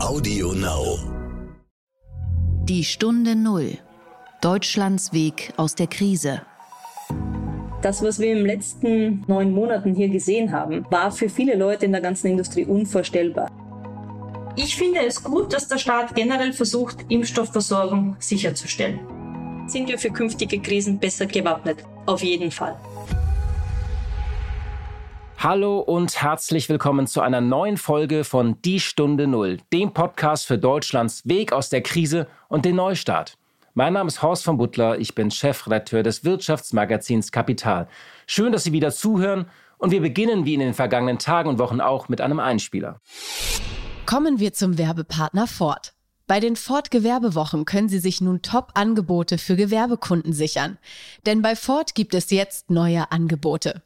Audio Now. Die Stunde Null. Deutschlands Weg aus der Krise. Das, was wir in den letzten neun Monaten hier gesehen haben, war für viele Leute in der ganzen Industrie unvorstellbar. Ich finde es gut, dass der Staat generell versucht, Impfstoffversorgung sicherzustellen. Sind wir für künftige Krisen besser gewappnet? Auf jeden Fall. Hallo und herzlich willkommen zu einer neuen Folge von Die Stunde Null, dem Podcast für Deutschlands Weg aus der Krise und den Neustart. Mein Name ist Horst von Butler, ich bin Chefredakteur des Wirtschaftsmagazins Kapital. Schön, dass Sie wieder zuhören und wir beginnen wie in den vergangenen Tagen und Wochen auch mit einem Einspieler. Kommen wir zum Werbepartner Ford. Bei den Ford Gewerbewochen können Sie sich nun Top-Angebote für Gewerbekunden sichern. Denn bei Ford gibt es jetzt neue Angebote.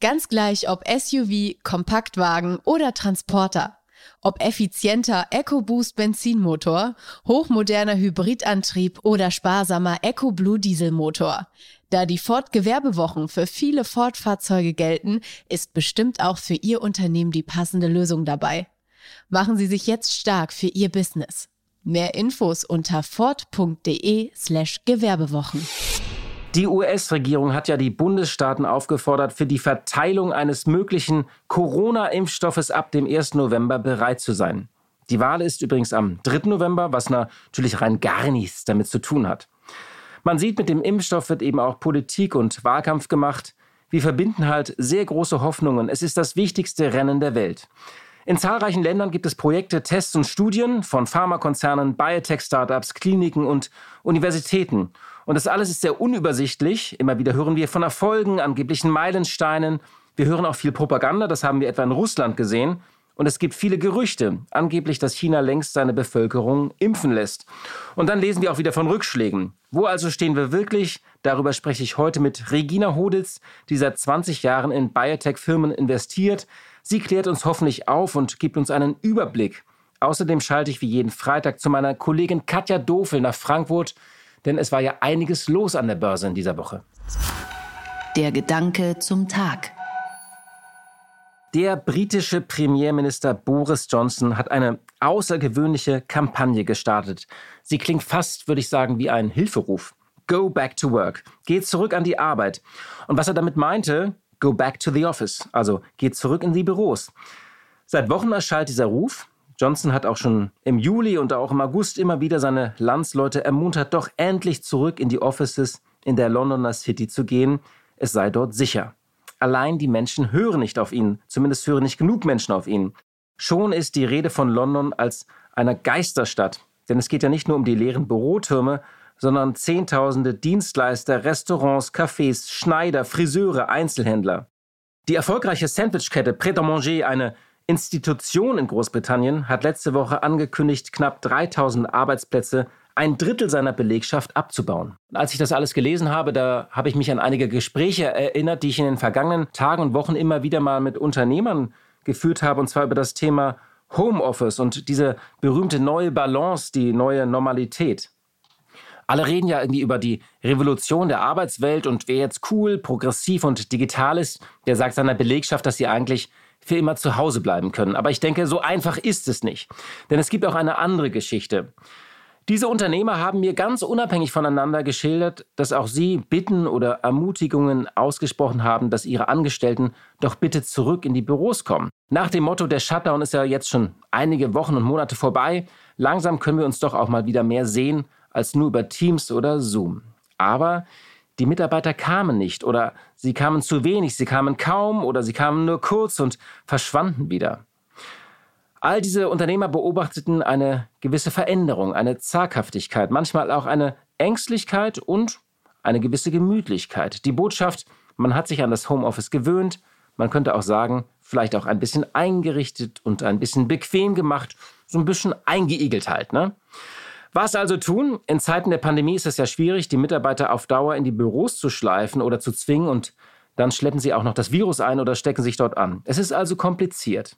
Ganz gleich ob SUV, Kompaktwagen oder Transporter. Ob effizienter EcoBoost Benzinmotor, hochmoderner Hybridantrieb oder sparsamer EcoBlue Dieselmotor. Da die Ford Gewerbewochen für viele Ford-Fahrzeuge gelten, ist bestimmt auch für Ihr Unternehmen die passende Lösung dabei. Machen Sie sich jetzt stark für Ihr Business. Mehr Infos unter ford.de slash Gewerbewochen. Die US-Regierung hat ja die Bundesstaaten aufgefordert, für die Verteilung eines möglichen Corona-Impfstoffes ab dem 1. November bereit zu sein. Die Wahl ist übrigens am 3. November, was natürlich rein gar nichts damit zu tun hat. Man sieht, mit dem Impfstoff wird eben auch Politik und Wahlkampf gemacht. Wir verbinden halt sehr große Hoffnungen. Es ist das wichtigste Rennen der Welt. In zahlreichen Ländern gibt es Projekte, Tests und Studien von Pharmakonzernen, Biotech-Startups, Kliniken und Universitäten. Und das alles ist sehr unübersichtlich. Immer wieder hören wir von Erfolgen, angeblichen Meilensteinen. Wir hören auch viel Propaganda, das haben wir etwa in Russland gesehen. Und es gibt viele Gerüchte, angeblich, dass China längst seine Bevölkerung impfen lässt. Und dann lesen wir auch wieder von Rückschlägen. Wo also stehen wir wirklich? Darüber spreche ich heute mit Regina Hoditz, die seit 20 Jahren in Biotech-Firmen investiert. Sie klärt uns hoffentlich auf und gibt uns einen Überblick. Außerdem schalte ich wie jeden Freitag zu meiner Kollegin Katja Dofel nach Frankfurt denn es war ja einiges los an der Börse in dieser Woche. Der Gedanke zum Tag. Der britische Premierminister Boris Johnson hat eine außergewöhnliche Kampagne gestartet. Sie klingt fast, würde ich sagen, wie ein Hilferuf. Go back to work. Geht zurück an die Arbeit. Und was er damit meinte, go back to the office. Also geht zurück in die Büros. Seit Wochen erschallt dieser Ruf. Johnson hat auch schon im Juli und auch im August immer wieder seine Landsleute ermuntert, doch endlich zurück in die Offices in der Londoner City zu gehen. Es sei dort sicher. Allein die Menschen hören nicht auf ihn, zumindest hören nicht genug Menschen auf ihn. Schon ist die Rede von London als einer Geisterstadt, denn es geht ja nicht nur um die leeren Bürotürme, sondern Zehntausende Dienstleister, Restaurants, Cafés, Schneider, Friseure, Einzelhändler. Die erfolgreiche Sandwichkette Pret à Manger, eine Institution in Großbritannien hat letzte Woche angekündigt, knapp 3000 Arbeitsplätze, ein Drittel seiner Belegschaft abzubauen. Als ich das alles gelesen habe, da habe ich mich an einige Gespräche erinnert, die ich in den vergangenen Tagen und Wochen immer wieder mal mit Unternehmern geführt habe, und zwar über das Thema Homeoffice und diese berühmte neue Balance, die neue Normalität. Alle reden ja irgendwie über die Revolution der Arbeitswelt und wer jetzt cool, progressiv und digital ist, der sagt seiner Belegschaft, dass sie eigentlich für immer zu Hause bleiben können. Aber ich denke, so einfach ist es nicht. Denn es gibt auch eine andere Geschichte. Diese Unternehmer haben mir ganz unabhängig voneinander geschildert, dass auch sie Bitten oder Ermutigungen ausgesprochen haben, dass ihre Angestellten doch bitte zurück in die Büros kommen. Nach dem Motto, der Shutdown ist ja jetzt schon einige Wochen und Monate vorbei, langsam können wir uns doch auch mal wieder mehr sehen als nur über Teams oder Zoom. Aber die Mitarbeiter kamen nicht oder sie kamen zu wenig, sie kamen kaum oder sie kamen nur kurz und verschwanden wieder. All diese Unternehmer beobachteten eine gewisse Veränderung, eine Zaghaftigkeit, manchmal auch eine Ängstlichkeit und eine gewisse Gemütlichkeit. Die Botschaft, man hat sich an das Homeoffice gewöhnt, man könnte auch sagen, vielleicht auch ein bisschen eingerichtet und ein bisschen bequem gemacht, so ein bisschen eingeigelt halt, ne? Was also tun? In Zeiten der Pandemie ist es ja schwierig, die Mitarbeiter auf Dauer in die Büros zu schleifen oder zu zwingen und dann schleppen sie auch noch das Virus ein oder stecken sich dort an. Es ist also kompliziert.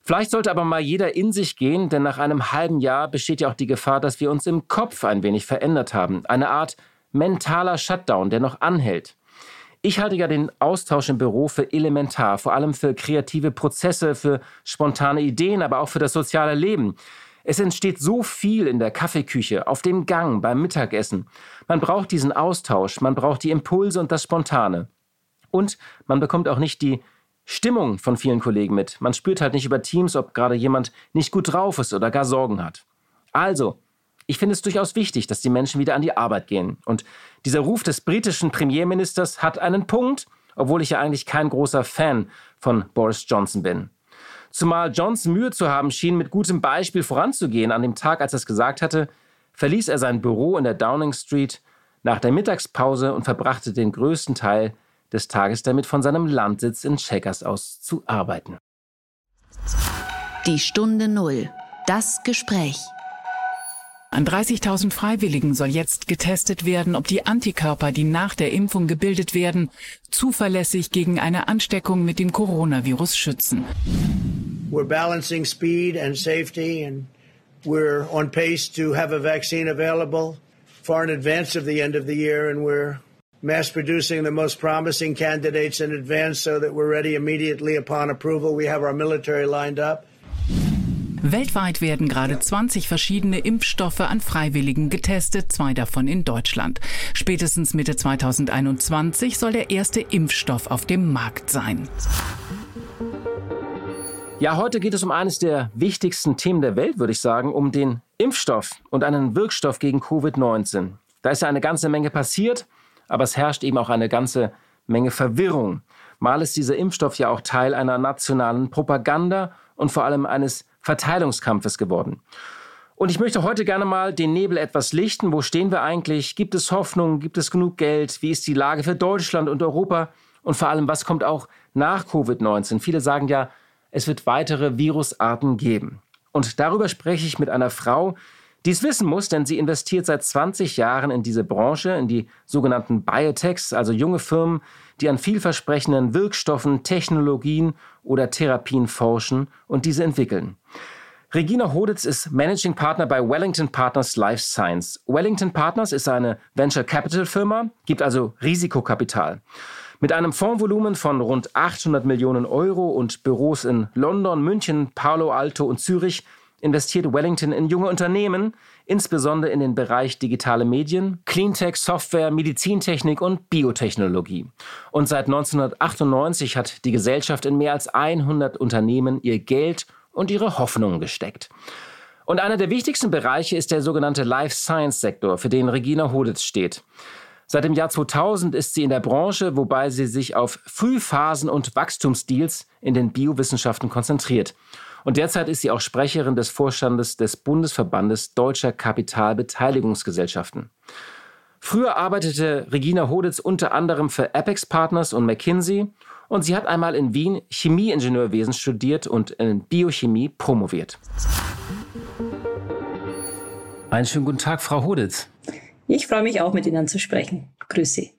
Vielleicht sollte aber mal jeder in sich gehen, denn nach einem halben Jahr besteht ja auch die Gefahr, dass wir uns im Kopf ein wenig verändert haben. Eine Art mentaler Shutdown, der noch anhält. Ich halte ja den Austausch im Büro für elementar, vor allem für kreative Prozesse, für spontane Ideen, aber auch für das soziale Leben. Es entsteht so viel in der Kaffeeküche, auf dem Gang, beim Mittagessen. Man braucht diesen Austausch, man braucht die Impulse und das Spontane. Und man bekommt auch nicht die Stimmung von vielen Kollegen mit. Man spürt halt nicht über Teams, ob gerade jemand nicht gut drauf ist oder gar Sorgen hat. Also, ich finde es durchaus wichtig, dass die Menschen wieder an die Arbeit gehen. Und dieser Ruf des britischen Premierministers hat einen Punkt, obwohl ich ja eigentlich kein großer Fan von Boris Johnson bin. Zumal Johnson Mühe zu haben schien, mit gutem Beispiel voranzugehen. An dem Tag, als er es gesagt hatte, verließ er sein Büro in der Downing Street nach der Mittagspause und verbrachte den größten Teil des Tages damit, von seinem Landsitz in Checkers aus zu arbeiten. Die Stunde Null. Das Gespräch. An 30.000 Freiwilligen soll jetzt getestet werden, ob die Antikörper, die nach der Impfung gebildet werden, zuverlässig gegen eine Ansteckung mit dem Coronavirus schützen. We're balancing speed and safety and we're on pace to have a vaccine available far in advance of the end of the year and we're mass producing the most promising candidates in advance so that we're ready immediately upon approval. We have our military lined up. Weltweit werden gerade 20 verschiedene Impfstoffe an Freiwilligen getestet, zwei davon in Deutschland. Spätestens Mitte 2021 soll der erste Impfstoff auf dem Markt sein. Ja, heute geht es um eines der wichtigsten Themen der Welt, würde ich sagen, um den Impfstoff und einen Wirkstoff gegen Covid-19. Da ist ja eine ganze Menge passiert, aber es herrscht eben auch eine ganze Menge Verwirrung. Mal ist dieser Impfstoff ja auch Teil einer nationalen Propaganda und vor allem eines Verteilungskampfes geworden. Und ich möchte heute gerne mal den Nebel etwas lichten. Wo stehen wir eigentlich? Gibt es Hoffnung? Gibt es genug Geld? Wie ist die Lage für Deutschland und Europa? Und vor allem, was kommt auch nach Covid-19? Viele sagen ja, es wird weitere Virusarten geben. Und darüber spreche ich mit einer Frau, die es wissen muss, denn sie investiert seit 20 Jahren in diese Branche, in die sogenannten Biotechs, also junge Firmen, die an vielversprechenden Wirkstoffen, Technologien oder Therapien forschen und diese entwickeln. Regina Hoditz ist Managing Partner bei Wellington Partners Life Science. Wellington Partners ist eine Venture Capital Firma, gibt also Risikokapital. Mit einem Fondsvolumen von rund 800 Millionen Euro und Büros in London, München, Palo Alto und Zürich investiert Wellington in junge Unternehmen, insbesondere in den Bereich digitale Medien, Cleantech, Software, Medizintechnik und Biotechnologie. Und seit 1998 hat die Gesellschaft in mehr als 100 Unternehmen ihr Geld und ihre Hoffnungen gesteckt. Und einer der wichtigsten Bereiche ist der sogenannte Life Science Sektor, für den Regina Hoditz steht. Seit dem Jahr 2000 ist sie in der Branche, wobei sie sich auf Frühphasen und Wachstumsdeals in den Biowissenschaften konzentriert. Und derzeit ist sie auch Sprecherin des Vorstandes des Bundesverbandes Deutscher Kapitalbeteiligungsgesellschaften. Früher arbeitete Regina Hoditz unter anderem für Apex Partners und McKinsey und sie hat einmal in Wien Chemieingenieurwesen studiert und in Biochemie promoviert. Einen schönen guten Tag, Frau Hoditz. Ich freue mich auch, mit Ihnen zu sprechen. Grüße.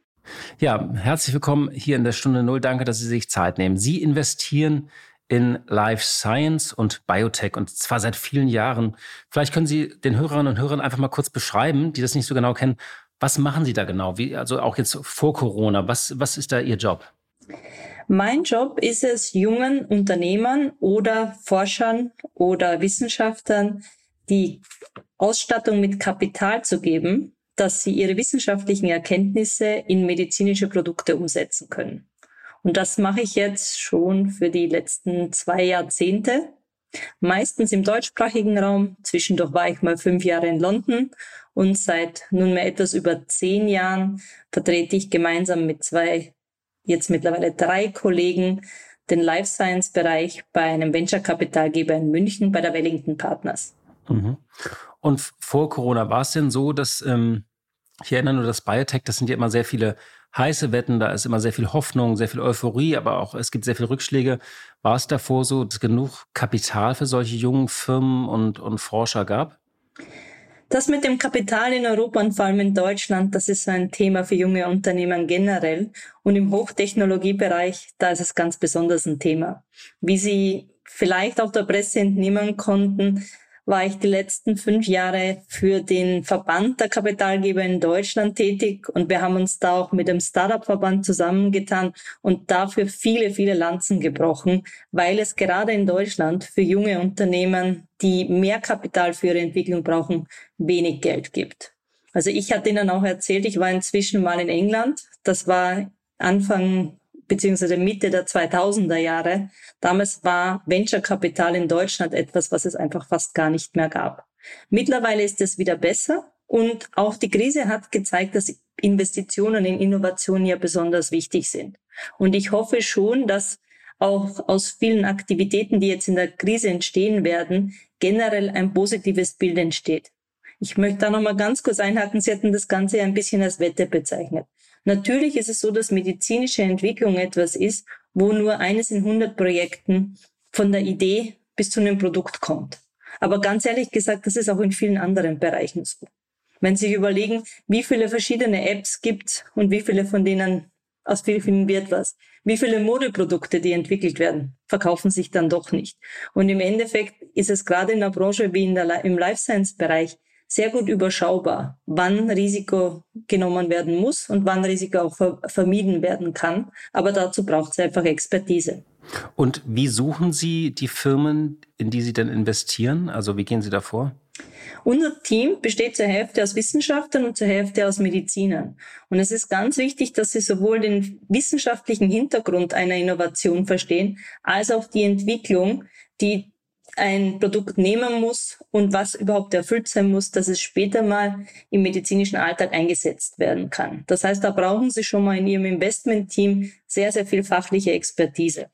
Ja, herzlich willkommen hier in der Stunde Null. Danke, dass Sie sich Zeit nehmen. Sie investieren in Life Science und Biotech und zwar seit vielen Jahren. Vielleicht können Sie den Hörerinnen und Hörern einfach mal kurz beschreiben, die das nicht so genau kennen. Was machen Sie da genau? Wie, also auch jetzt vor Corona. Was, was ist da Ihr Job? Mein Job ist es, jungen Unternehmern oder Forschern oder Wissenschaftlern die Ausstattung mit Kapital zu geben, dass sie ihre wissenschaftlichen Erkenntnisse in medizinische Produkte umsetzen können. Und das mache ich jetzt schon für die letzten zwei Jahrzehnte. Meistens im deutschsprachigen Raum. Zwischendurch war ich mal fünf Jahre in London und seit nunmehr etwas über zehn Jahren vertrete ich gemeinsam mit zwei, jetzt mittlerweile drei Kollegen den Life Science Bereich bei einem Venture Kapitalgeber in München bei der Wellington Partners. Mhm. Und vor Corona war es denn so, dass ähm, ich erinnere nur, das Biotech, das sind ja immer sehr viele heiße Wetten, da ist immer sehr viel Hoffnung, sehr viel Euphorie, aber auch es gibt sehr viele Rückschläge. War es davor so, dass genug Kapital für solche jungen Firmen und, und Forscher gab? Das mit dem Kapital in Europa und vor allem in Deutschland, das ist ein Thema für junge Unternehmen generell. Und im Hochtechnologiebereich, da ist es ganz besonders ein Thema. Wie Sie vielleicht auf der Presse entnehmen konnten, war ich die letzten fünf Jahre für den Verband der Kapitalgeber in Deutschland tätig und wir haben uns da auch mit dem Startup-Verband zusammengetan und dafür viele, viele Lanzen gebrochen, weil es gerade in Deutschland für junge Unternehmen, die mehr Kapital für ihre Entwicklung brauchen, wenig Geld gibt. Also ich hatte Ihnen auch erzählt, ich war inzwischen mal in England. Das war Anfang beziehungsweise Mitte der 2000er Jahre. Damals war Venture-Kapital in Deutschland etwas, was es einfach fast gar nicht mehr gab. Mittlerweile ist es wieder besser und auch die Krise hat gezeigt, dass Investitionen in Innovation ja besonders wichtig sind. Und ich hoffe schon, dass auch aus vielen Aktivitäten, die jetzt in der Krise entstehen werden, generell ein positives Bild entsteht. Ich möchte da nochmal ganz kurz einhaken. Sie hatten das Ganze ein bisschen als Wette bezeichnet. Natürlich ist es so, dass medizinische Entwicklung etwas ist, wo nur eines in 100 Projekten von der Idee bis zu einem Produkt kommt. Aber ganz ehrlich gesagt, das ist auch in vielen anderen Bereichen so. Wenn Sie sich überlegen, wie viele verschiedene Apps gibt und wie viele von denen aus vielen wird was. Wie viele Modeprodukte, die entwickelt werden, verkaufen sich dann doch nicht. Und im Endeffekt ist es gerade in der Branche wie in der, im Life Science Bereich sehr gut überschaubar, wann Risiko genommen werden muss und wann Risiko auch ver vermieden werden kann. Aber dazu braucht es einfach Expertise. Und wie suchen Sie die Firmen, in die Sie denn investieren? Also wie gehen Sie da vor? Unser Team besteht zur Hälfte aus Wissenschaftlern und zur Hälfte aus Medizinern. Und es ist ganz wichtig, dass sie sowohl den wissenschaftlichen Hintergrund einer Innovation verstehen, als auch die Entwicklung, die ein Produkt nehmen muss und was überhaupt erfüllt sein muss, dass es später mal im medizinischen Alltag eingesetzt werden kann. Das heißt, da brauchen Sie schon mal in Ihrem Investmentteam sehr, sehr viel fachliche Expertise.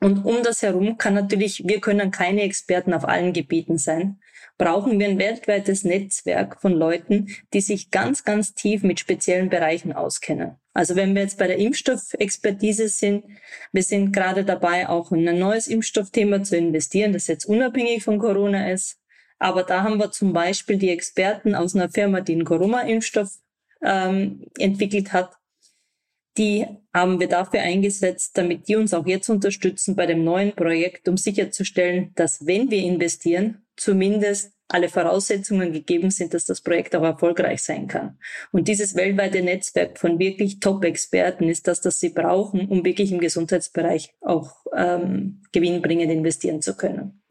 Und um das herum kann natürlich, wir können keine Experten auf allen Gebieten sein, brauchen wir ein weltweites Netzwerk von Leuten, die sich ganz, ganz tief mit speziellen Bereichen auskennen. Also wenn wir jetzt bei der Impfstoffexpertise sind, wir sind gerade dabei, auch in ein neues Impfstoffthema zu investieren, das jetzt unabhängig von Corona ist. Aber da haben wir zum Beispiel die Experten aus einer Firma, die einen Corona-Impfstoff ähm, entwickelt hat, die haben wir dafür eingesetzt, damit die uns auch jetzt unterstützen bei dem neuen Projekt, um sicherzustellen, dass wenn wir investieren, zumindest alle Voraussetzungen gegeben sind, dass das Projekt auch erfolgreich sein kann. Und dieses weltweite Netzwerk von wirklich Top-Experten ist das, das sie brauchen, um wirklich im Gesundheitsbereich auch ähm, gewinnbringend investieren zu können.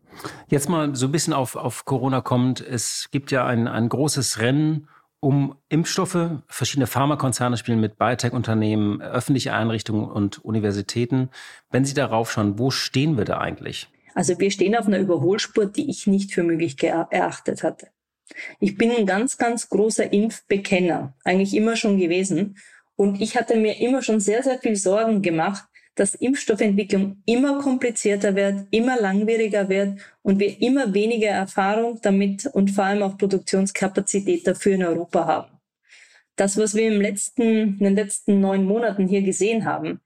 Jetzt mal so ein bisschen auf, auf Corona kommt. Es gibt ja ein, ein großes Rennen um Impfstoffe. Verschiedene Pharmakonzerne spielen mit Biotech-Unternehmen, öffentliche Einrichtungen und Universitäten. Wenn Sie darauf schauen, wo stehen wir da eigentlich? Also wir stehen auf einer Überholspur, die ich nicht für möglich erachtet hatte. Ich bin ein ganz, ganz großer Impfbekenner, eigentlich immer schon gewesen. Und ich hatte mir immer schon sehr, sehr viel Sorgen gemacht, dass Impfstoffentwicklung immer komplizierter wird, immer langwieriger wird und wir immer weniger Erfahrung damit und vor allem auch Produktionskapazität dafür in Europa haben. Das, was wir im letzten, in den letzten neun Monaten hier gesehen haben,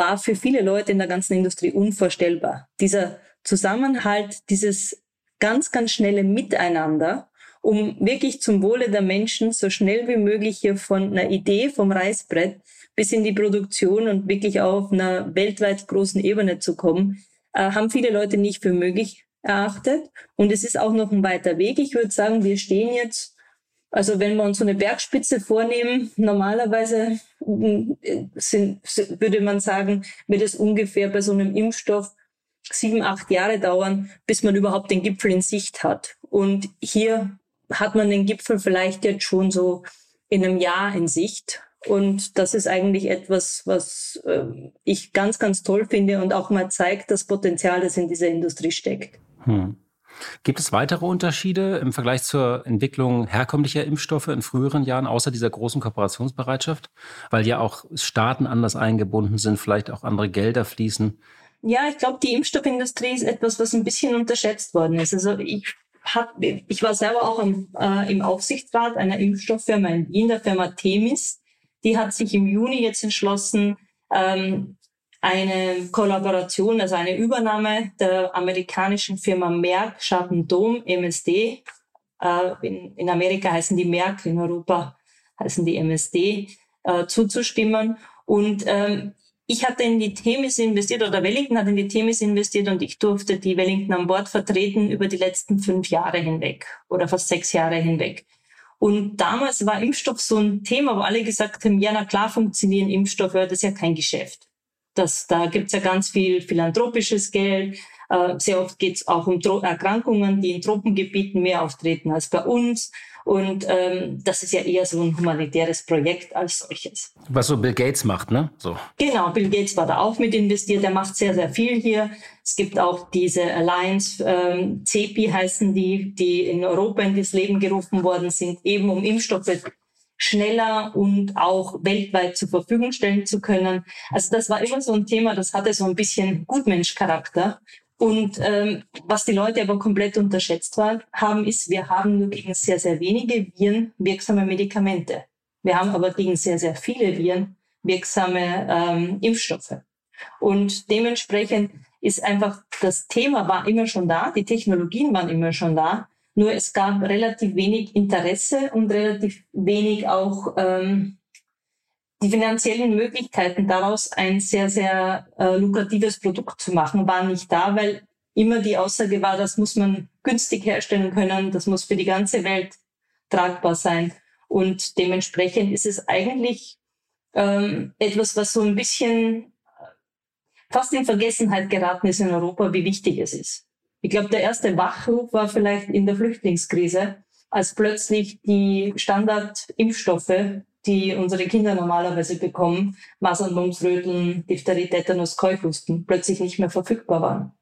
war für viele Leute in der ganzen Industrie unvorstellbar. Dieser Zusammenhalt, dieses ganz, ganz schnelle Miteinander, um wirklich zum Wohle der Menschen so schnell wie möglich hier von einer Idee vom Reißbrett bis in die Produktion und wirklich auf einer weltweit großen Ebene zu kommen, äh, haben viele Leute nicht für möglich erachtet. Und es ist auch noch ein weiter Weg. Ich würde sagen, wir stehen jetzt, also wenn wir uns so eine Bergspitze vornehmen, normalerweise äh, sind, würde man sagen, wird es ungefähr bei so einem Impfstoff sieben, acht Jahre dauern, bis man überhaupt den Gipfel in Sicht hat. Und hier hat man den Gipfel vielleicht jetzt schon so in einem Jahr in Sicht. Und das ist eigentlich etwas, was äh, ich ganz, ganz toll finde und auch mal zeigt das Potenzial, das in dieser Industrie steckt. Hm. Gibt es weitere Unterschiede im Vergleich zur Entwicklung herkömmlicher Impfstoffe in früheren Jahren, außer dieser großen Kooperationsbereitschaft? Weil ja auch Staaten anders eingebunden sind, vielleicht auch andere Gelder fließen. Ja, ich glaube, die Impfstoffindustrie ist etwas, was ein bisschen unterschätzt worden ist. Also ich hat, ich war selber auch im, äh, im Aufsichtsrat einer Impfstofffirma in der Firma Themis. Die hat sich im Juni jetzt entschlossen, ähm, eine Kollaboration, also eine Übernahme der amerikanischen Firma Merck Schatten Dome MSD. Äh, in, in Amerika heißen die Merck, in Europa heißen die MSD, äh, zuzustimmen. Und ähm, ich hatte in die Themis investiert oder Wellington hat in die Themis investiert und ich durfte die Wellington an Bord vertreten über die letzten fünf Jahre hinweg oder fast sechs Jahre hinweg. Und damals war Impfstoff so ein Thema, wo alle gesagt haben, ja, na klar funktionieren Impfstoffe, das ist ja kein Geschäft. Das, da gibt's ja ganz viel philanthropisches Geld. Äh, sehr oft geht's auch um Tro Erkrankungen, die in Tropengebieten mehr auftreten als bei uns. Und ähm, das ist ja eher so ein humanitäres Projekt als solches. Was so Bill Gates macht, ne? So. Genau, Bill Gates war da auch mit investiert. Der macht sehr, sehr viel hier. Es gibt auch diese Alliance, ähm, CEPI heißen die, die in Europa in das Leben gerufen worden sind, eben um Impfstoffe schneller und auch weltweit zur Verfügung stellen zu können. Also das war immer so ein Thema, das hatte so ein bisschen Gutmenschcharakter. Und ähm, was die Leute aber komplett unterschätzt war, haben, ist, wir haben nur gegen sehr, sehr wenige Viren wirksame Medikamente. Wir haben aber gegen sehr, sehr viele Viren wirksame ähm, Impfstoffe. Und dementsprechend ist einfach, das Thema war immer schon da, die Technologien waren immer schon da, nur es gab relativ wenig Interesse und relativ wenig auch ähm, die finanziellen Möglichkeiten daraus ein sehr, sehr äh, lukratives Produkt zu machen, waren nicht da, weil immer die Aussage war, das muss man günstig herstellen können, das muss für die ganze Welt tragbar sein. Und dementsprechend ist es eigentlich ähm, etwas, was so ein bisschen fast in Vergessenheit geraten ist in Europa, wie wichtig es ist. Ich glaube, der erste Wachruf war vielleicht in der Flüchtlingskrise, als plötzlich die Standardimpfstoffe die unsere Kinder normalerweise bekommen, Masern, Mumps, Röteln, Diphtherie, Tetanus, Keuchhusten, plötzlich nicht mehr verfügbar waren,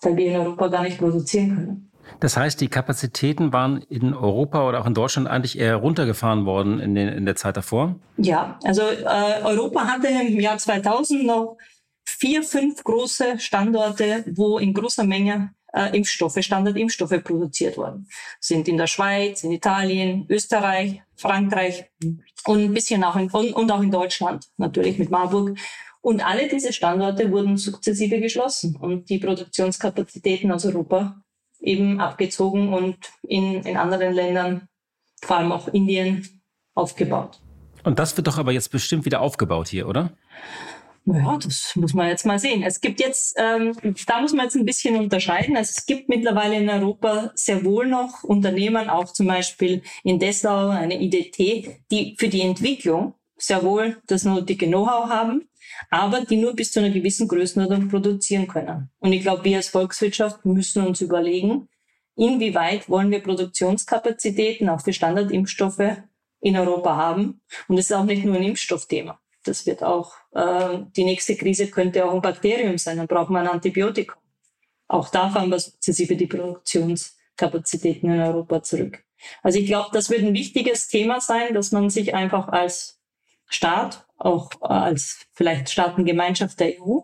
weil wir in Europa gar nicht produzieren können. Das heißt, die Kapazitäten waren in Europa oder auch in Deutschland eigentlich eher runtergefahren worden in, den, in der Zeit davor? Ja, also äh, Europa hatte im Jahr 2000 noch vier, fünf große Standorte, wo in großer Menge äh, Impfstoffe, Standardimpfstoffe produziert worden. Sind in der Schweiz, in Italien, Österreich, Frankreich und ein bisschen auch in, und, und auch in Deutschland, natürlich mit Marburg. Und alle diese Standorte wurden sukzessive geschlossen und die Produktionskapazitäten aus Europa eben abgezogen und in, in anderen Ländern, vor allem auch Indien, aufgebaut. Und das wird doch aber jetzt bestimmt wieder aufgebaut hier, oder? Ja, das muss man jetzt mal sehen. Es gibt jetzt, ähm, da muss man jetzt ein bisschen unterscheiden. Also es gibt mittlerweile in Europa sehr wohl noch Unternehmen, auch zum Beispiel in Dessau eine IDT, die für die Entwicklung sehr wohl das nötige Know-how haben, aber die nur bis zu einer gewissen Größenordnung produzieren können. Und ich glaube, wir als Volkswirtschaft müssen uns überlegen, inwieweit wollen wir Produktionskapazitäten auch für Standardimpfstoffe in Europa haben. Und es ist auch nicht nur ein Impfstoffthema. Das wird auch, äh, die nächste Krise könnte auch ein Bakterium sein, dann braucht man ein Antibiotikum. Auch da fahren wir sukzessive die Produktionskapazitäten in Europa zurück. Also ich glaube, das wird ein wichtiges Thema sein, dass man sich einfach als Staat, auch als vielleicht Staatengemeinschaft der EU,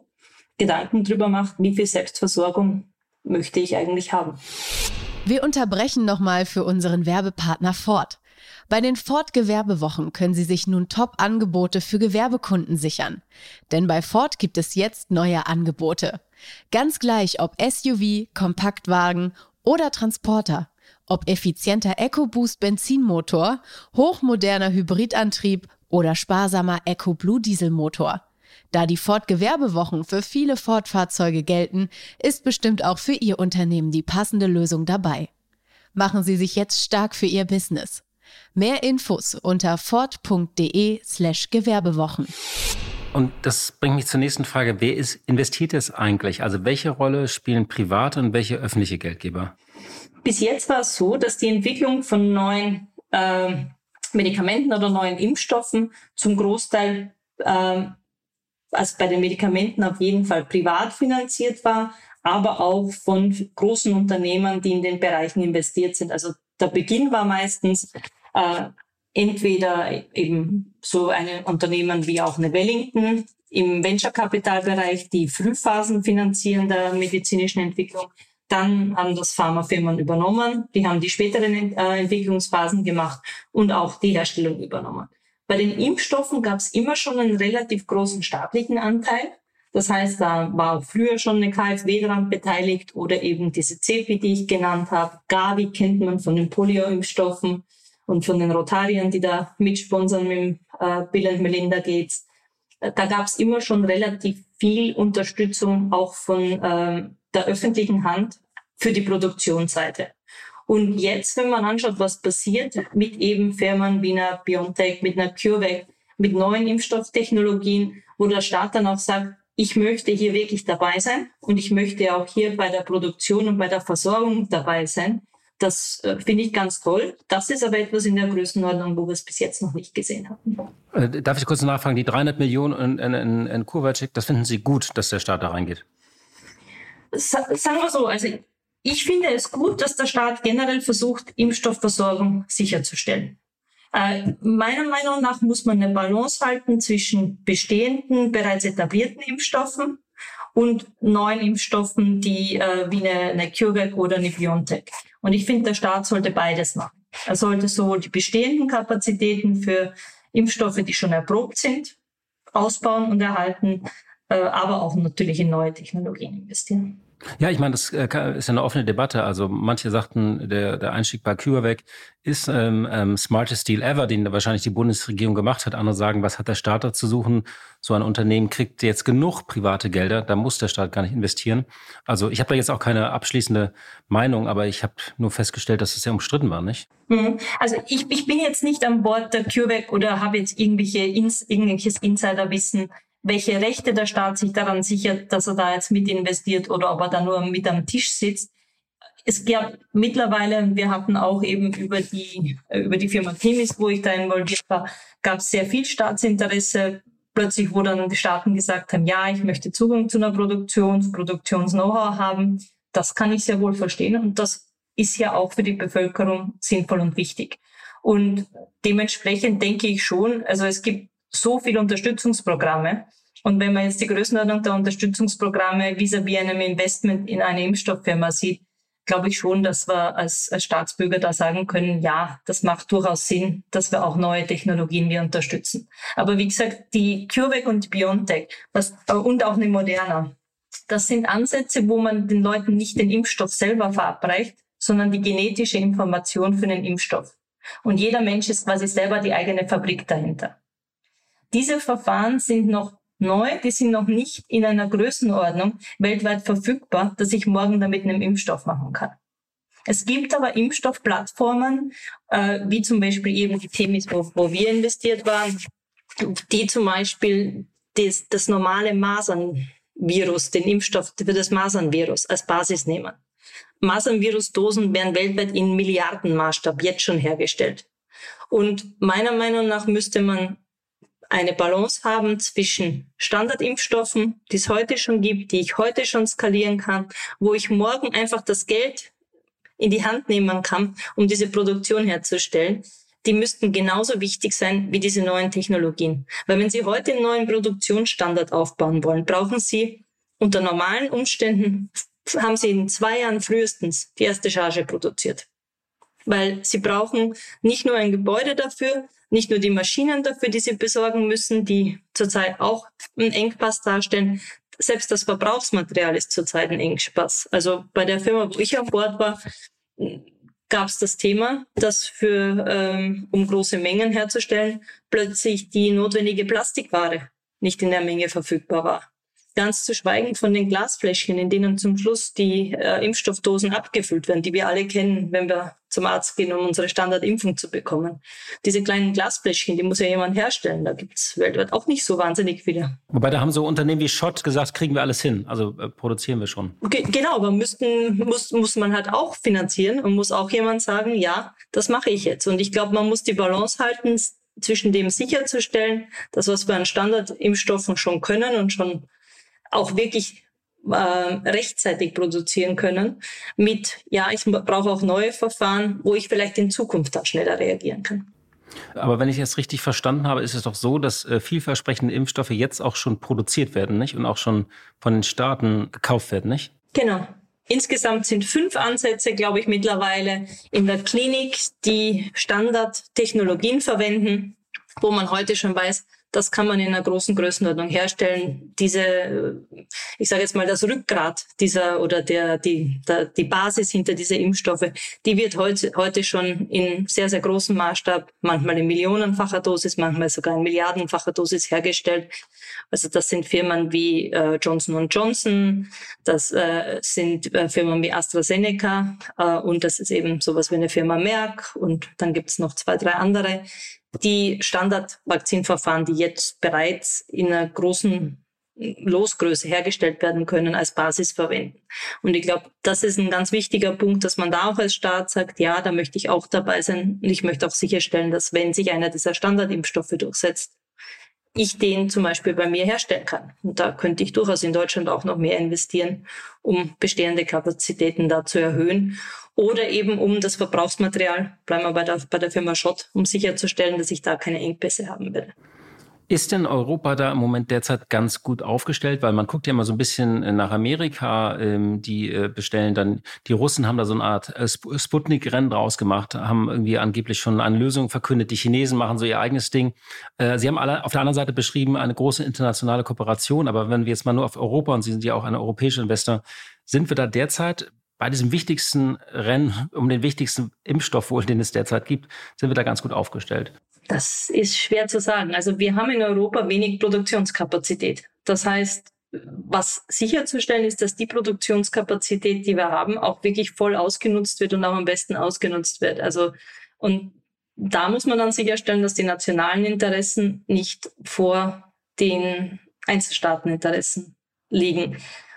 Gedanken drüber macht, wie viel Selbstversorgung möchte ich eigentlich haben. Wir unterbrechen nochmal für unseren Werbepartner Ford. Bei den Ford Gewerbewochen können Sie sich nun Top-Angebote für Gewerbekunden sichern. Denn bei Ford gibt es jetzt neue Angebote. Ganz gleich ob SUV, Kompaktwagen oder Transporter. Ob effizienter EcoBoost Benzinmotor, hochmoderner Hybridantrieb oder sparsamer EcoBlue Dieselmotor. Da die Ford Gewerbewochen für viele Ford-Fahrzeuge gelten, ist bestimmt auch für Ihr Unternehmen die passende Lösung dabei. Machen Sie sich jetzt stark für Ihr Business. Mehr Infos unter ford.de slash Gewerbewochen. Und das bringt mich zur nächsten Frage. Wer ist, investiert es eigentlich? Also welche Rolle spielen private und welche öffentliche Geldgeber? Bis jetzt war es so, dass die Entwicklung von neuen äh, Medikamenten oder neuen Impfstoffen zum Großteil, äh, also bei den Medikamenten auf jeden Fall privat finanziert war, aber auch von großen Unternehmern, die in den Bereichen investiert sind. Also der Beginn war meistens äh, entweder eben so eine Unternehmen wie auch eine Wellington im Venture-Kapitalbereich, die Frühphasen finanzieren der medizinischen Entwicklung. Dann haben das Pharmafirmen übernommen, die haben die späteren äh, Entwicklungsphasen gemacht und auch die Herstellung übernommen. Bei den Impfstoffen gab es immer schon einen relativ großen staatlichen Anteil. Das heißt, da war auch früher schon eine KfW daran beteiligt oder eben diese CEPI, die ich genannt habe. Gavi kennt man von den Polio-Impfstoffen und von den Rotariern, die da mitsponsern mit äh, Bill and Melinda Gates. da gab es immer schon relativ viel Unterstützung auch von ähm, der öffentlichen Hand für die Produktionsseite. Und jetzt, wenn man anschaut, was passiert mit eben Firmen wie einer BioNTech, mit einer CureVac, mit neuen Impfstofftechnologien, wo der Staat dann auch sagt, ich möchte hier wirklich dabei sein und ich möchte auch hier bei der Produktion und bei der Versorgung dabei sein. Das äh, finde ich ganz toll. Das ist aber etwas in der Größenordnung, wo wir es bis jetzt noch nicht gesehen haben. Äh, darf ich kurz nachfragen? Die 300 Millionen in, in, in Kurvacek, das finden Sie gut, dass der Staat da reingeht? Sa sagen wir so, also ich finde es gut, dass der Staat generell versucht, Impfstoffversorgung sicherzustellen. Äh, meiner Meinung nach muss man eine Balance halten zwischen bestehenden, bereits etablierten Impfstoffen und neuen Impfstoffen, die äh, wie eine, eine CureVac oder eine BioNTech. Und ich finde, der Staat sollte beides machen. Er sollte sowohl die bestehenden Kapazitäten für Impfstoffe, die schon erprobt sind, ausbauen und erhalten, äh, aber auch natürlich in neue Technologien investieren. Ja, ich meine, das äh, ist ja eine offene Debatte. Also manche sagten, der, der Einstieg bei CureVac ist ähm, ähm, smartest deal ever, den wahrscheinlich die Bundesregierung gemacht hat. Andere sagen, was hat der Staat da zu suchen? So ein Unternehmen kriegt jetzt genug private Gelder, da muss der Staat gar nicht investieren. Also ich habe da jetzt auch keine abschließende Meinung, aber ich habe nur festgestellt, dass es sehr umstritten war, nicht? Mhm. Also ich, ich bin jetzt nicht an Bord der CureVac oder habe jetzt irgendwelche irgendwelches Insiderwissen welche Rechte der Staat sich daran sichert, dass er da jetzt mit investiert oder ob er da nur mit am Tisch sitzt. Es gab mittlerweile, wir hatten auch eben über die, über die Firma Temis, wo ich da involviert war, gab es sehr viel Staatsinteresse. Plötzlich, wo dann die Staaten gesagt haben, ja, ich möchte Zugang zu einer Produktion, Produktions-Know-how haben. Das kann ich sehr wohl verstehen und das ist ja auch für die Bevölkerung sinnvoll und wichtig. Und dementsprechend denke ich schon, also es gibt so viele Unterstützungsprogramme. Und wenn man jetzt die Größenordnung der Unterstützungsprogramme vis-à-vis -vis einem Investment in eine Impfstofffirma sieht, glaube ich schon, dass wir als, als Staatsbürger da sagen können, ja, das macht durchaus Sinn, dass wir auch neue Technologien wir unterstützen. Aber wie gesagt, die CureVac und BioNTech was, und auch eine Moderna, das sind Ansätze, wo man den Leuten nicht den Impfstoff selber verabreicht, sondern die genetische Information für den Impfstoff. Und jeder Mensch ist quasi selber die eigene Fabrik dahinter. Diese Verfahren sind noch neu, die sind noch nicht in einer Größenordnung weltweit verfügbar, dass ich morgen damit einen Impfstoff machen kann. Es gibt aber Impfstoffplattformen, äh, wie zum Beispiel eben die Themis, wo, wo wir investiert waren, die zum Beispiel das, das normale Masernvirus, den Impfstoff für das Masernvirus als Basis nehmen. Masernvirusdosen werden weltweit in Milliardenmaßstab jetzt schon hergestellt. Und meiner Meinung nach müsste man eine Balance haben zwischen Standardimpfstoffen, die es heute schon gibt, die ich heute schon skalieren kann, wo ich morgen einfach das Geld in die Hand nehmen kann, um diese Produktion herzustellen, die müssten genauso wichtig sein wie diese neuen Technologien. Weil wenn Sie heute einen neuen Produktionsstandard aufbauen wollen, brauchen Sie unter normalen Umständen, haben Sie in zwei Jahren frühestens die erste Charge produziert. Weil Sie brauchen nicht nur ein Gebäude dafür, nicht nur die Maschinen dafür, die sie besorgen müssen, die zurzeit auch einen Engpass darstellen. Selbst das Verbrauchsmaterial ist zurzeit ein Engpass. Also bei der Firma, wo ich an Bord war, gab es das Thema, dass für, ähm, um große Mengen herzustellen, plötzlich die notwendige Plastikware nicht in der Menge verfügbar war. Ganz zu schweigen von den Glasfläschchen, in denen zum Schluss die äh, Impfstoffdosen abgefüllt werden, die wir alle kennen, wenn wir zum Arzt gehen, um unsere Standardimpfung zu bekommen. Diese kleinen Glasfläschchen, die muss ja jemand herstellen. Da gibt's weltweit auch nicht so wahnsinnig viele. Wobei da haben so Unternehmen wie Schott gesagt, kriegen wir alles hin. Also äh, produzieren wir schon. Ge genau, aber müssten, muss, muss man halt auch finanzieren und muss auch jemand sagen, ja, das mache ich jetzt. Und ich glaube, man muss die Balance halten zwischen dem sicherzustellen, dass was wir an Standardimpfstoffen schon können und schon auch wirklich äh, rechtzeitig produzieren können mit, ja, ich brauche auch neue Verfahren, wo ich vielleicht in Zukunft dann schneller reagieren kann. Aber wenn ich es richtig verstanden habe, ist es doch so, dass äh, vielversprechende Impfstoffe jetzt auch schon produziert werden, nicht? Und auch schon von den Staaten gekauft werden, nicht? Genau. Insgesamt sind fünf Ansätze, glaube ich, mittlerweile in der Klinik, die Standardtechnologien verwenden, wo man heute schon weiß, das kann man in einer großen Größenordnung herstellen. Diese, ich sage jetzt mal, das Rückgrat dieser oder der die der, die Basis hinter dieser Impfstoffe, die wird heute heute schon in sehr sehr großem Maßstab, manchmal in millionenfacher Dosis, manchmal sogar in milliardenfacher Dosis hergestellt. Also das sind Firmen wie äh, Johnson Johnson, das äh, sind äh, Firmen wie AstraZeneca äh, und das ist eben sowas wie eine Firma Merck und dann gibt es noch zwei drei andere die Standardvakzinverfahren, die jetzt bereits in einer großen Losgröße hergestellt werden können, als Basis verwenden. Und ich glaube, das ist ein ganz wichtiger Punkt, dass man da auch als Staat sagt, ja, da möchte ich auch dabei sein. Und ich möchte auch sicherstellen, dass wenn sich einer dieser Standardimpfstoffe durchsetzt, ich den zum Beispiel bei mir herstellen kann. Und da könnte ich durchaus in Deutschland auch noch mehr investieren, um bestehende Kapazitäten da zu erhöhen. Oder eben um das Verbrauchsmaterial, bleiben wir bei der, bei der Firma Schott, um sicherzustellen, dass ich da keine Engpässe haben will. Ist denn Europa da im Moment derzeit ganz gut aufgestellt? Weil man guckt ja immer so ein bisschen nach Amerika, ähm, die äh, bestellen dann, die Russen haben da so eine Art äh, Sputnik-Rennen draus gemacht, haben irgendwie angeblich schon eine Lösung verkündet. Die Chinesen machen so ihr eigenes Ding. Äh, sie haben alle auf der anderen Seite beschrieben, eine große internationale Kooperation. Aber wenn wir jetzt mal nur auf Europa, und Sie sind ja auch ein europäischer Investor, sind wir da derzeit bei diesem wichtigsten Rennen um den wichtigsten Impfstoff, wohl, den es derzeit gibt, sind wir da ganz gut aufgestellt? Das ist schwer zu sagen. Also wir haben in Europa wenig Produktionskapazität. Das heißt, was sicherzustellen ist, dass die Produktionskapazität, die wir haben, auch wirklich voll ausgenutzt wird und auch am besten ausgenutzt wird. Also, und da muss man dann sicherstellen, dass die nationalen Interessen nicht vor den Einzelstaateninteressen liegen.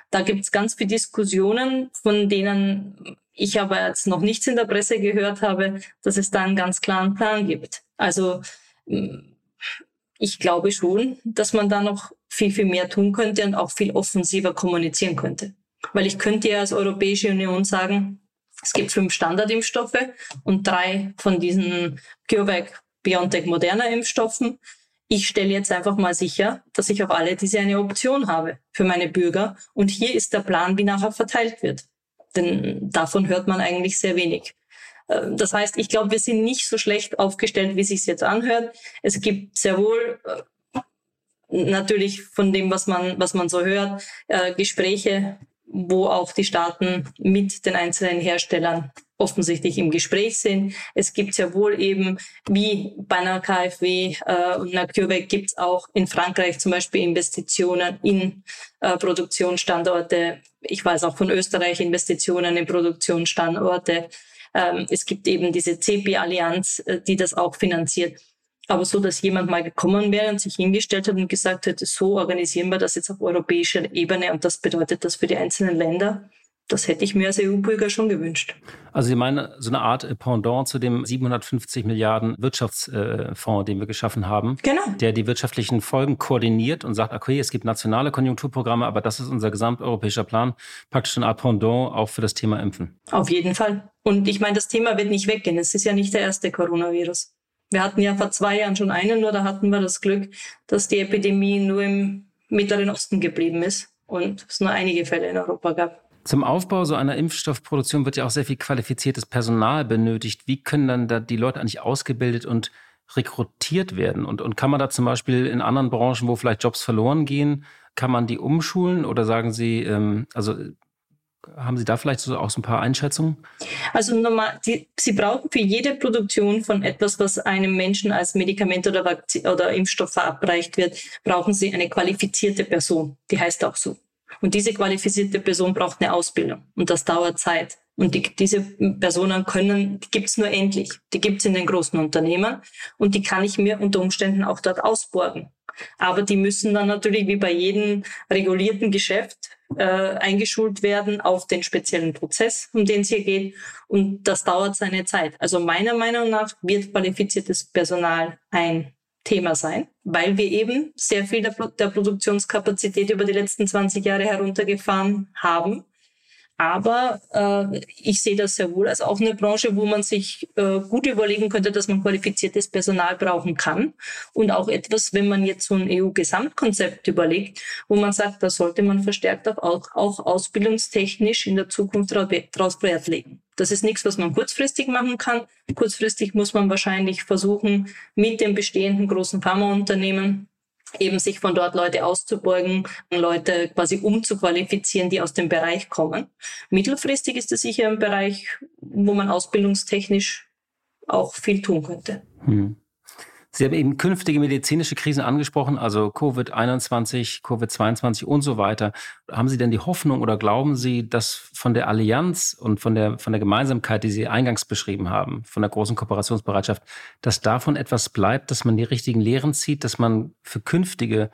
Da gibt es ganz viele Diskussionen, von denen ich aber jetzt noch nichts in der Presse gehört habe, dass es da einen ganz klaren Plan gibt. Also mm, ich glaube schon, dass man da noch viel, viel mehr tun könnte und auch viel offensiver kommunizieren könnte. Weil ich könnte ja als Europäische Union sagen, es gibt fünf Standardimpfstoffe und drei von diesen CureVac, BioNTech, Moderna Impfstoffen. Ich stelle jetzt einfach mal sicher, dass ich auf alle diese eine Option habe für meine Bürger. Und hier ist der Plan, wie nachher verteilt wird. Denn davon hört man eigentlich sehr wenig. Äh, das heißt, ich glaube, wir sind nicht so schlecht aufgestellt, wie es sich jetzt anhört. Es gibt sehr wohl äh, natürlich von dem, was man, was man so hört, äh, Gespräche, wo auch die Staaten mit den einzelnen Herstellern offensichtlich im Gespräch sind. Es gibt sehr wohl eben, wie bei einer KfW äh, und einer CureVac gibt es auch in Frankreich zum Beispiel Investitionen in äh, Produktionsstandorte. Ich weiß auch von Österreich Investitionen in Produktionsstandorte. Ähm, es gibt eben diese CP-Allianz, äh, die das auch finanziert. Aber so, dass jemand mal gekommen wäre und sich hingestellt hat und gesagt hätte, so organisieren wir das jetzt auf europäischer Ebene und das bedeutet das für die einzelnen Länder. Das hätte ich mir als EU-Bürger schon gewünscht. Also Sie meinen so eine Art Pendant zu dem 750 Milliarden Wirtschaftsfonds, den wir geschaffen haben, genau. der die wirtschaftlichen Folgen koordiniert und sagt, okay, es gibt nationale Konjunkturprogramme, aber das ist unser gesamteuropäischer Plan, praktisch eine Art Pendant auch für das Thema Impfen. Auf jeden Fall. Und ich meine, das Thema wird nicht weggehen. Es ist ja nicht der erste Coronavirus. Wir hatten ja vor zwei Jahren schon einen, nur da hatten wir das Glück, dass die Epidemie nur im Mittleren Osten geblieben ist und es nur einige Fälle in Europa gab. Zum Aufbau so einer Impfstoffproduktion wird ja auch sehr viel qualifiziertes Personal benötigt. Wie können dann da die Leute eigentlich ausgebildet und rekrutiert werden? Und, und kann man da zum Beispiel in anderen Branchen, wo vielleicht Jobs verloren gehen, kann man die umschulen oder sagen Sie, ähm, also haben Sie da vielleicht so auch so ein paar Einschätzungen? Also normal, die, Sie brauchen für jede Produktion von etwas, was einem Menschen als Medikament oder, oder Impfstoff verabreicht wird, brauchen Sie eine qualifizierte Person. Die heißt auch so. Und diese qualifizierte Person braucht eine Ausbildung und das dauert Zeit. Und die, diese Personen können, die gibt's nur endlich. Die gibt's in den großen Unternehmen und die kann ich mir unter Umständen auch dort ausborgen. Aber die müssen dann natürlich wie bei jedem regulierten Geschäft äh, eingeschult werden auf den speziellen Prozess, um den es hier geht. Und das dauert seine Zeit. Also meiner Meinung nach wird qualifiziertes Personal ein Thema sein, weil wir eben sehr viel der, der Produktionskapazität über die letzten 20 Jahre heruntergefahren haben aber äh, ich sehe das sehr wohl als auch eine Branche, wo man sich äh, gut überlegen könnte, dass man qualifiziertes Personal brauchen kann. Und auch etwas, wenn man jetzt so ein EU-Gesamtkonzept überlegt, wo man sagt, da sollte man verstärkt auch, auch ausbildungstechnisch in der Zukunft draus Wert legen. Das ist nichts, was man kurzfristig machen kann. Kurzfristig muss man wahrscheinlich versuchen, mit den bestehenden großen Pharmaunternehmen eben sich von dort Leute auszubeugen, Leute quasi umzuqualifizieren, die aus dem Bereich kommen. Mittelfristig ist es sicher ein Bereich, wo man ausbildungstechnisch auch viel tun könnte. Hm. Sie haben eben künftige medizinische Krisen angesprochen, also Covid-21, Covid-22 und so weiter. Haben Sie denn die Hoffnung oder glauben Sie, dass von der Allianz und von der, von der Gemeinsamkeit, die Sie eingangs beschrieben haben, von der großen Kooperationsbereitschaft, dass davon etwas bleibt, dass man die richtigen Lehren zieht, dass man für künftige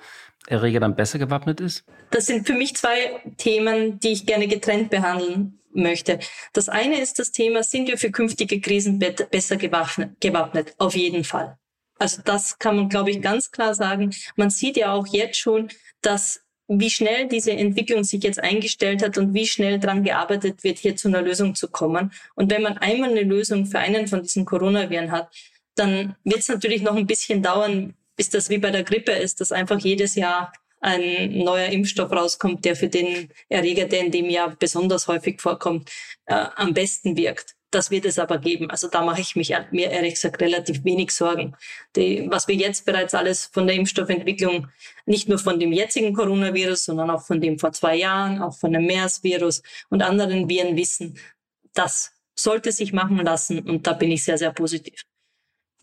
Erreger dann besser gewappnet ist? Das sind für mich zwei Themen, die ich gerne getrennt behandeln möchte. Das eine ist das Thema, sind wir für künftige Krisen besser gewappnet? gewappnet? Auf jeden Fall. Also das kann man, glaube ich, ganz klar sagen. Man sieht ja auch jetzt schon, dass wie schnell diese Entwicklung sich jetzt eingestellt hat und wie schnell dran gearbeitet wird, hier zu einer Lösung zu kommen. Und wenn man einmal eine Lösung für einen von diesen Coronaviren hat, dann wird es natürlich noch ein bisschen dauern, bis das wie bei der Grippe ist, dass einfach jedes Jahr ein neuer Impfstoff rauskommt, der für den Erreger, der in dem Jahr besonders häufig vorkommt, äh, am besten wirkt. Das wird es aber geben. Also da mache ich mich mir ehrlich gesagt relativ wenig Sorgen. Die, was wir jetzt bereits alles von der Impfstoffentwicklung, nicht nur von dem jetzigen Coronavirus, sondern auch von dem vor zwei Jahren, auch von dem MERS-Virus und anderen Viren wissen, das sollte sich machen lassen und da bin ich sehr, sehr positiv.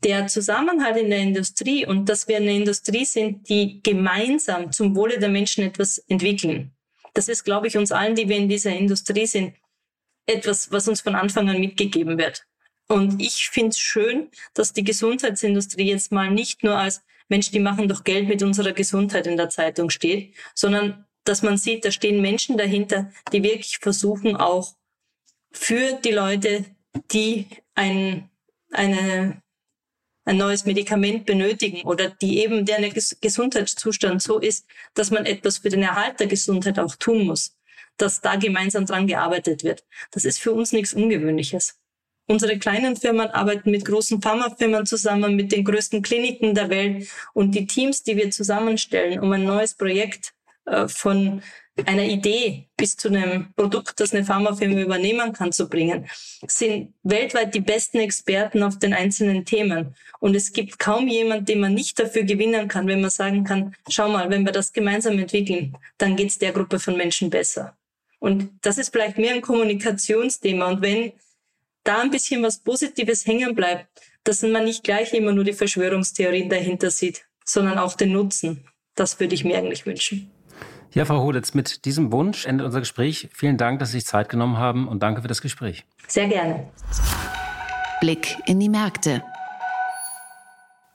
Der Zusammenhalt in der Industrie und dass wir eine Industrie sind, die gemeinsam zum Wohle der Menschen etwas entwickeln. Das ist, glaube ich, uns allen, die wir in dieser Industrie sind, etwas, was uns von Anfang an mitgegeben wird. Und ich finde es schön, dass die Gesundheitsindustrie jetzt mal nicht nur als Mensch, die machen doch Geld mit unserer Gesundheit in der Zeitung steht, sondern dass man sieht, da stehen Menschen dahinter, die wirklich versuchen auch für die Leute, die ein, eine, ein neues Medikament benötigen oder die eben deren Gesundheitszustand so ist, dass man etwas für den Erhalt der Gesundheit auch tun muss dass da gemeinsam dran gearbeitet wird. Das ist für uns nichts Ungewöhnliches. Unsere kleinen Firmen arbeiten mit großen Pharmafirmen zusammen, mit den größten Kliniken der Welt und die Teams, die wir zusammenstellen, um ein neues Projekt äh, von einer Idee bis zu einem Produkt, das eine Pharmafirma übernehmen kann, zu bringen, sind weltweit die besten Experten auf den einzelnen Themen. Und es gibt kaum jemand, den man nicht dafür gewinnen kann, wenn man sagen kann, schau mal, wenn wir das gemeinsam entwickeln, dann geht es der Gruppe von Menschen besser. Und das ist vielleicht mehr ein Kommunikationsthema. Und wenn da ein bisschen was Positives hängen bleibt, dass man nicht gleich immer nur die Verschwörungstheorien dahinter sieht, sondern auch den Nutzen. Das würde ich mir eigentlich wünschen. Ja, Frau Hoditz, mit diesem Wunsch endet unser Gespräch. Vielen Dank, dass Sie sich Zeit genommen haben und danke für das Gespräch. Sehr gerne. Blick in die Märkte.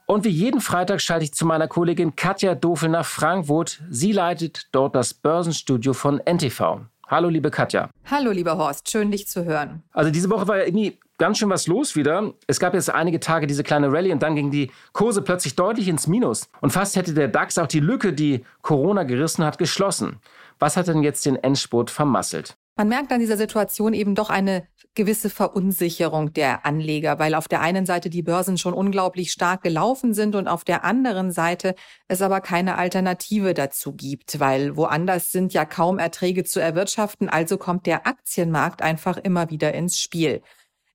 Und wie jeden Freitag schalte ich zu meiner Kollegin Katja Dofel nach Frankfurt. Sie leitet dort das Börsenstudio von NTV. Hallo, liebe Katja. Hallo, lieber Horst. Schön, dich zu hören. Also diese Woche war ja irgendwie ganz schön was los wieder. Es gab jetzt einige Tage diese kleine Rallye und dann gingen die Kurse plötzlich deutlich ins Minus. Und fast hätte der DAX auch die Lücke, die Corona gerissen hat, geschlossen. Was hat denn jetzt den Endspurt vermasselt? Man merkt an dieser Situation eben doch eine gewisse Verunsicherung der Anleger, weil auf der einen Seite die Börsen schon unglaublich stark gelaufen sind und auf der anderen Seite es aber keine Alternative dazu gibt, weil woanders sind ja kaum Erträge zu erwirtschaften, also kommt der Aktienmarkt einfach immer wieder ins Spiel.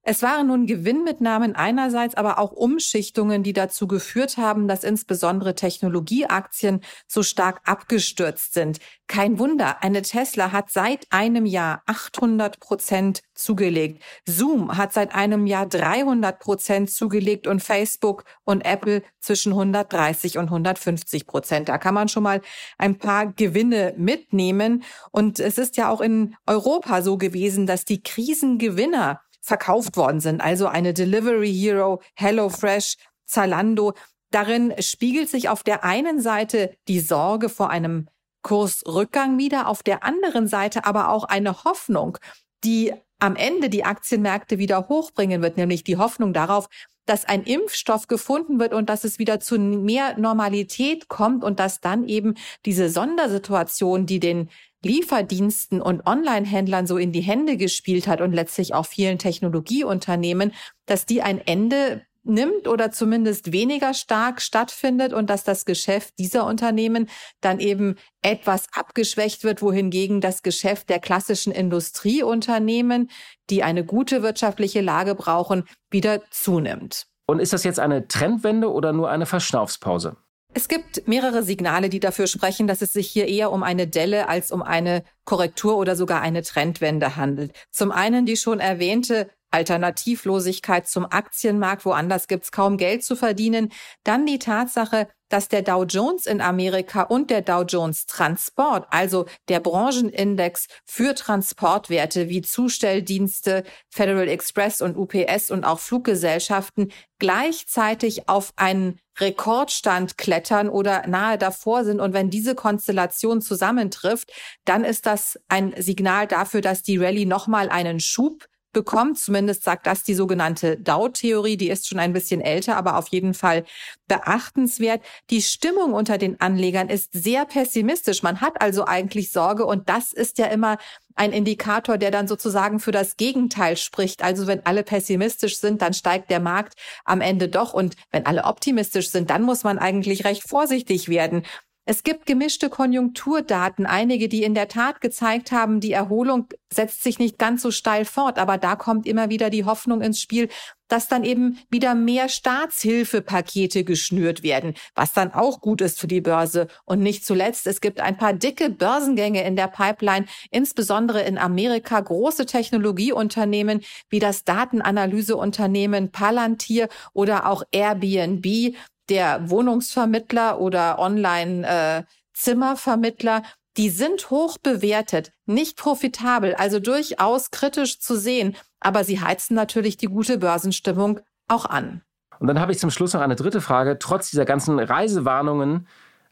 Es waren nun Gewinnmitnahmen einerseits, aber auch Umschichtungen, die dazu geführt haben, dass insbesondere Technologieaktien so stark abgestürzt sind. Kein Wunder, eine Tesla hat seit einem Jahr 800 Prozent zugelegt. Zoom hat seit einem Jahr 300 Prozent zugelegt und Facebook und Apple zwischen 130 und 150 Prozent. Da kann man schon mal ein paar Gewinne mitnehmen. Und es ist ja auch in Europa so gewesen, dass die Krisengewinner verkauft worden sind. Also eine Delivery Hero, HelloFresh, Zalando. Darin spiegelt sich auf der einen Seite die Sorge vor einem Kursrückgang wieder, auf der anderen Seite aber auch eine Hoffnung, die am Ende die Aktienmärkte wieder hochbringen wird, nämlich die Hoffnung darauf, dass ein Impfstoff gefunden wird und dass es wieder zu mehr Normalität kommt und dass dann eben diese Sondersituation, die den Lieferdiensten und Online-Händlern so in die Hände gespielt hat und letztlich auch vielen Technologieunternehmen, dass die ein Ende nimmt oder zumindest weniger stark stattfindet und dass das Geschäft dieser Unternehmen dann eben etwas abgeschwächt wird, wohingegen das Geschäft der klassischen Industrieunternehmen, die eine gute wirtschaftliche Lage brauchen, wieder zunimmt. Und ist das jetzt eine Trendwende oder nur eine Verschnaufspause? Es gibt mehrere Signale, die dafür sprechen, dass es sich hier eher um eine Delle als um eine Korrektur oder sogar eine Trendwende handelt. Zum einen die schon erwähnte Alternativlosigkeit zum Aktienmarkt, woanders gibt's kaum Geld zu verdienen. Dann die Tatsache, dass der Dow Jones in Amerika und der Dow Jones Transport, also der Branchenindex für Transportwerte wie Zustelldienste, Federal Express und UPS und auch Fluggesellschaften gleichzeitig auf einen Rekordstand klettern oder nahe davor sind. Und wenn diese Konstellation zusammentrifft, dann ist das ein Signal dafür, dass die Rallye nochmal einen Schub bekommt. Zumindest sagt das die sogenannte Dow-Theorie. Die ist schon ein bisschen älter, aber auf jeden Fall beachtenswert. Die Stimmung unter den Anlegern ist sehr pessimistisch. Man hat also eigentlich Sorge und das ist ja immer ein Indikator, der dann sozusagen für das Gegenteil spricht. Also wenn alle pessimistisch sind, dann steigt der Markt am Ende doch. Und wenn alle optimistisch sind, dann muss man eigentlich recht vorsichtig werden. Es gibt gemischte Konjunkturdaten, einige, die in der Tat gezeigt haben, die Erholung setzt sich nicht ganz so steil fort, aber da kommt immer wieder die Hoffnung ins Spiel, dass dann eben wieder mehr Staatshilfepakete geschnürt werden, was dann auch gut ist für die Börse. Und nicht zuletzt, es gibt ein paar dicke Börsengänge in der Pipeline, insbesondere in Amerika große Technologieunternehmen wie das Datenanalyseunternehmen Palantir oder auch Airbnb, der Wohnungsvermittler oder Online-Zimmervermittler, äh, die sind hoch bewertet, nicht profitabel, also durchaus kritisch zu sehen, aber sie heizen natürlich die gute Börsenstimmung auch an. Und dann habe ich zum Schluss noch eine dritte Frage. Trotz dieser ganzen Reisewarnungen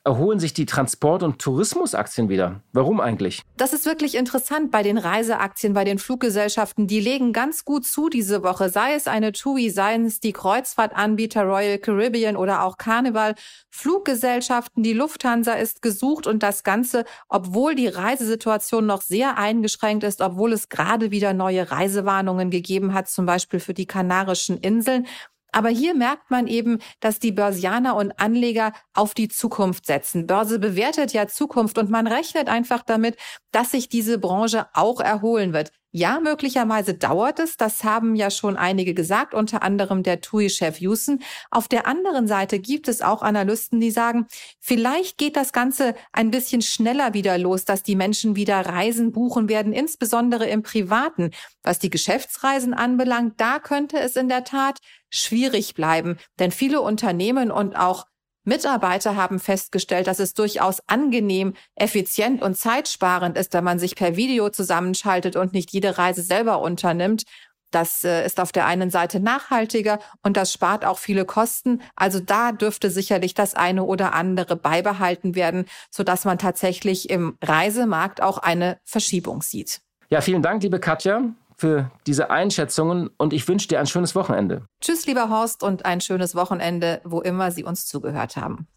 erholen sich die Transport- und Tourismusaktien wieder. Warum eigentlich? Das ist wirklich interessant bei den Reiseaktien, bei den Fluggesellschaften. Die legen ganz gut zu diese Woche. Sei es eine TUI, seien es die Kreuzfahrtanbieter Royal Caribbean oder auch Carnival. Fluggesellschaften, die Lufthansa ist gesucht und das Ganze, obwohl die Reisesituation noch sehr eingeschränkt ist, obwohl es gerade wieder neue Reisewarnungen gegeben hat, zum Beispiel für die Kanarischen Inseln. Aber hier merkt man eben, dass die Börsianer und Anleger auf die Zukunft setzen. Börse bewertet ja Zukunft und man rechnet einfach damit, dass sich diese Branche auch erholen wird. Ja, möglicherweise dauert es, das haben ja schon einige gesagt, unter anderem der TUI-Chef Houston. Auf der anderen Seite gibt es auch Analysten, die sagen, vielleicht geht das Ganze ein bisschen schneller wieder los, dass die Menschen wieder Reisen buchen werden, insbesondere im Privaten. Was die Geschäftsreisen anbelangt, da könnte es in der Tat schwierig bleiben, denn viele Unternehmen und auch Mitarbeiter haben festgestellt, dass es durchaus angenehm, effizient und zeitsparend ist, wenn man sich per Video zusammenschaltet und nicht jede Reise selber unternimmt. Das äh, ist auf der einen Seite nachhaltiger und das spart auch viele Kosten. Also da dürfte sicherlich das eine oder andere beibehalten werden, sodass man tatsächlich im Reisemarkt auch eine Verschiebung sieht. Ja, vielen Dank, liebe Katja für diese Einschätzungen und ich wünsche dir ein schönes Wochenende. Tschüss, lieber Horst, und ein schönes Wochenende, wo immer Sie uns zugehört haben.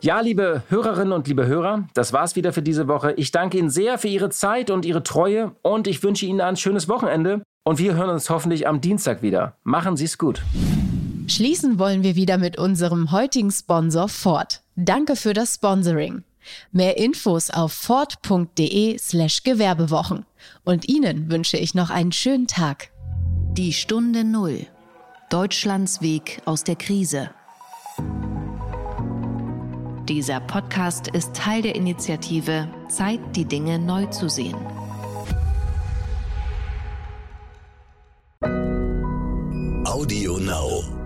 Ja, liebe Hörerinnen und liebe Hörer, das war's wieder für diese Woche. Ich danke Ihnen sehr für Ihre Zeit und Ihre Treue und ich wünsche Ihnen ein schönes Wochenende und wir hören uns hoffentlich am Dienstag wieder. Machen Sie es gut. Schließen wollen wir wieder mit unserem heutigen Sponsor Ford. Danke für das Sponsoring. Mehr Infos auf ford.de slash Gewerbewochen. Und Ihnen wünsche ich noch einen schönen Tag. Die Stunde Null. Deutschlands Weg aus der Krise. Dieser Podcast ist Teil der Initiative Zeit, die Dinge neu zu sehen. Audio Now.